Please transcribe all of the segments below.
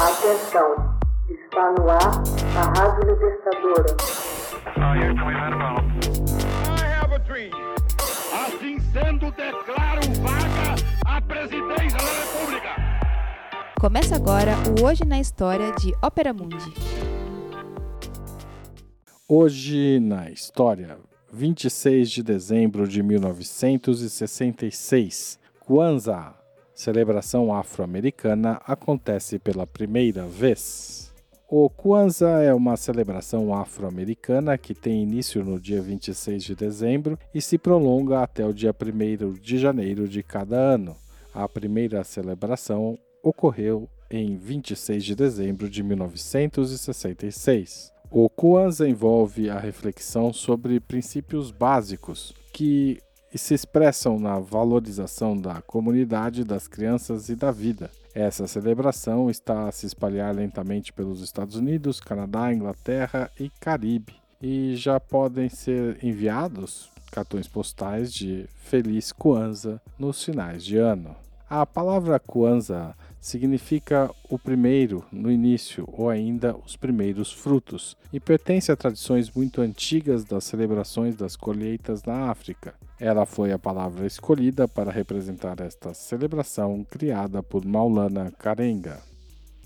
Atenção, está no ar a Rádio Libertadora. Assim sendo, declaro vaga a presidência da República. Começa agora o Hoje na História de Ópera Mundi. Hoje na História, 26 de dezembro de 1966, Kwanzaa, celebração afro-americana, acontece pela primeira vez. O Kwanzaa é uma celebração afro-americana que tem início no dia 26 de dezembro e se prolonga até o dia 1 de janeiro de cada ano. A primeira celebração ocorreu em 26 de dezembro de 1966. O Kwanzaa envolve a reflexão sobre princípios básicos que se expressam na valorização da comunidade, das crianças e da vida. Essa celebração está a se espalhar lentamente pelos Estados Unidos, Canadá, Inglaterra e Caribe, e já podem ser enviados cartões postais de Feliz Kwanzaa nos finais de ano. A palavra Kwanzaa significa o primeiro, no início, ou ainda os primeiros frutos, e pertence a tradições muito antigas das celebrações das colheitas na África. Ela foi a palavra escolhida para representar esta celebração criada por Maulana Karenga.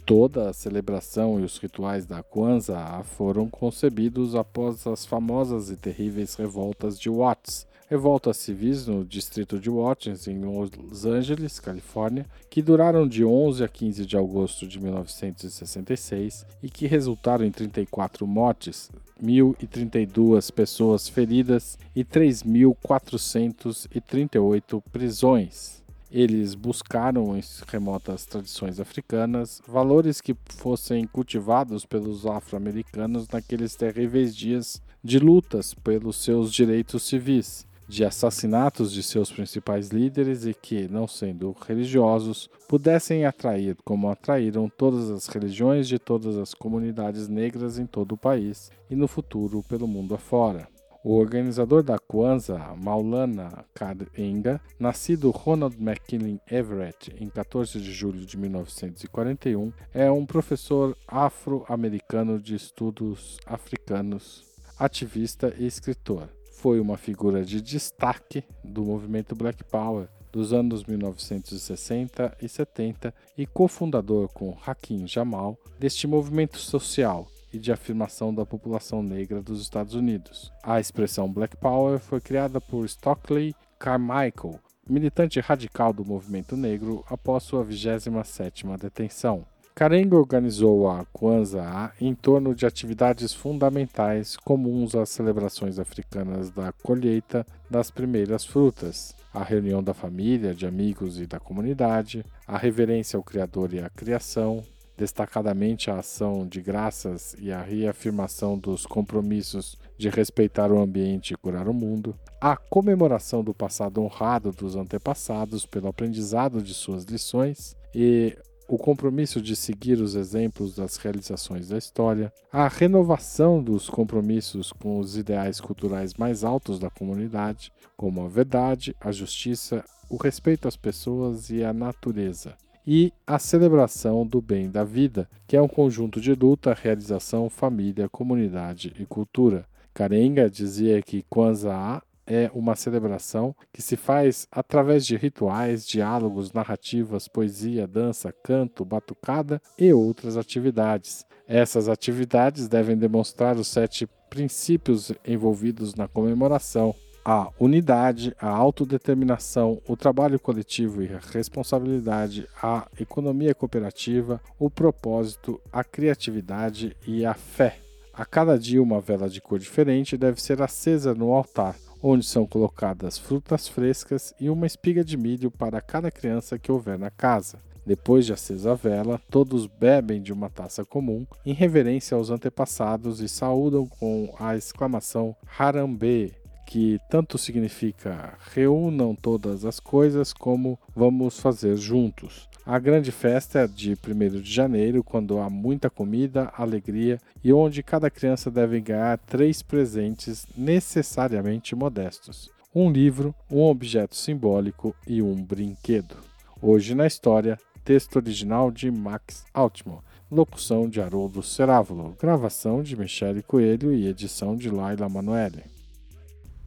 Toda a celebração e os rituais da Kwanzaa foram concebidos após as famosas e terríveis revoltas de Watts, revoltas civis no distrito de Watkins, em Los Angeles, Califórnia, que duraram de 11 a 15 de agosto de 1966 e que resultaram em 34 mortes, 1.032 pessoas feridas e 3.438 prisões. Eles buscaram em remotas tradições africanas valores que fossem cultivados pelos afro-americanos naqueles terríveis dias de lutas pelos seus direitos civis de assassinatos de seus principais líderes e que, não sendo religiosos, pudessem atrair, como atraíram todas as religiões de todas as comunidades negras em todo o país e no futuro pelo mundo afora. O organizador da Kwanzaa, Maulana Karenga, nascido Ronald McKinley Everett em 14 de julho de 1941, é um professor afro-americano de estudos africanos, ativista e escritor foi uma figura de destaque do movimento Black Power dos anos 1960 e 70 e cofundador com Hakim Jamal deste movimento social e de afirmação da população negra dos Estados Unidos. A expressão Black Power foi criada por Stockley Carmichael, militante radical do movimento negro após sua 27ª detenção. Karenga organizou a Kwanzaa em torno de atividades fundamentais comuns às celebrações africanas da colheita das primeiras frutas, a reunião da família, de amigos e da comunidade, a reverência ao Criador e à criação, destacadamente a ação de graças e a reafirmação dos compromissos de respeitar o ambiente e curar o mundo, a comemoração do passado honrado dos antepassados pelo aprendizado de suas lições e o compromisso de seguir os exemplos das realizações da história, a renovação dos compromissos com os ideais culturais mais altos da comunidade, como a verdade, a justiça, o respeito às pessoas e à natureza, e a celebração do bem da vida, que é um conjunto de luta, realização, família, comunidade e cultura. Karenga dizia que Kwanzaa é uma celebração que se faz através de rituais, diálogos, narrativas, poesia, dança, canto, batucada e outras atividades. Essas atividades devem demonstrar os sete princípios envolvidos na comemoração: a unidade, a autodeterminação, o trabalho coletivo e a responsabilidade, a economia cooperativa, o propósito, a criatividade e a fé. A cada dia, uma vela de cor diferente deve ser acesa no altar onde são colocadas frutas frescas e uma espiga de milho para cada criança que houver na casa. Depois de acesa a vela, todos bebem de uma taça comum, em reverência aos antepassados, e saúdam com a exclamação Harambe, que tanto significa reúnam todas as coisas como vamos fazer juntos. A grande festa é de 1 de janeiro, quando há muita comida, alegria e onde cada criança deve ganhar três presentes necessariamente modestos: um livro, um objeto simbólico e um brinquedo. Hoje na história, texto original de Max Altman, locução de Haroldo Cerávulo, gravação de Michele Coelho e edição de Laila Manoeli.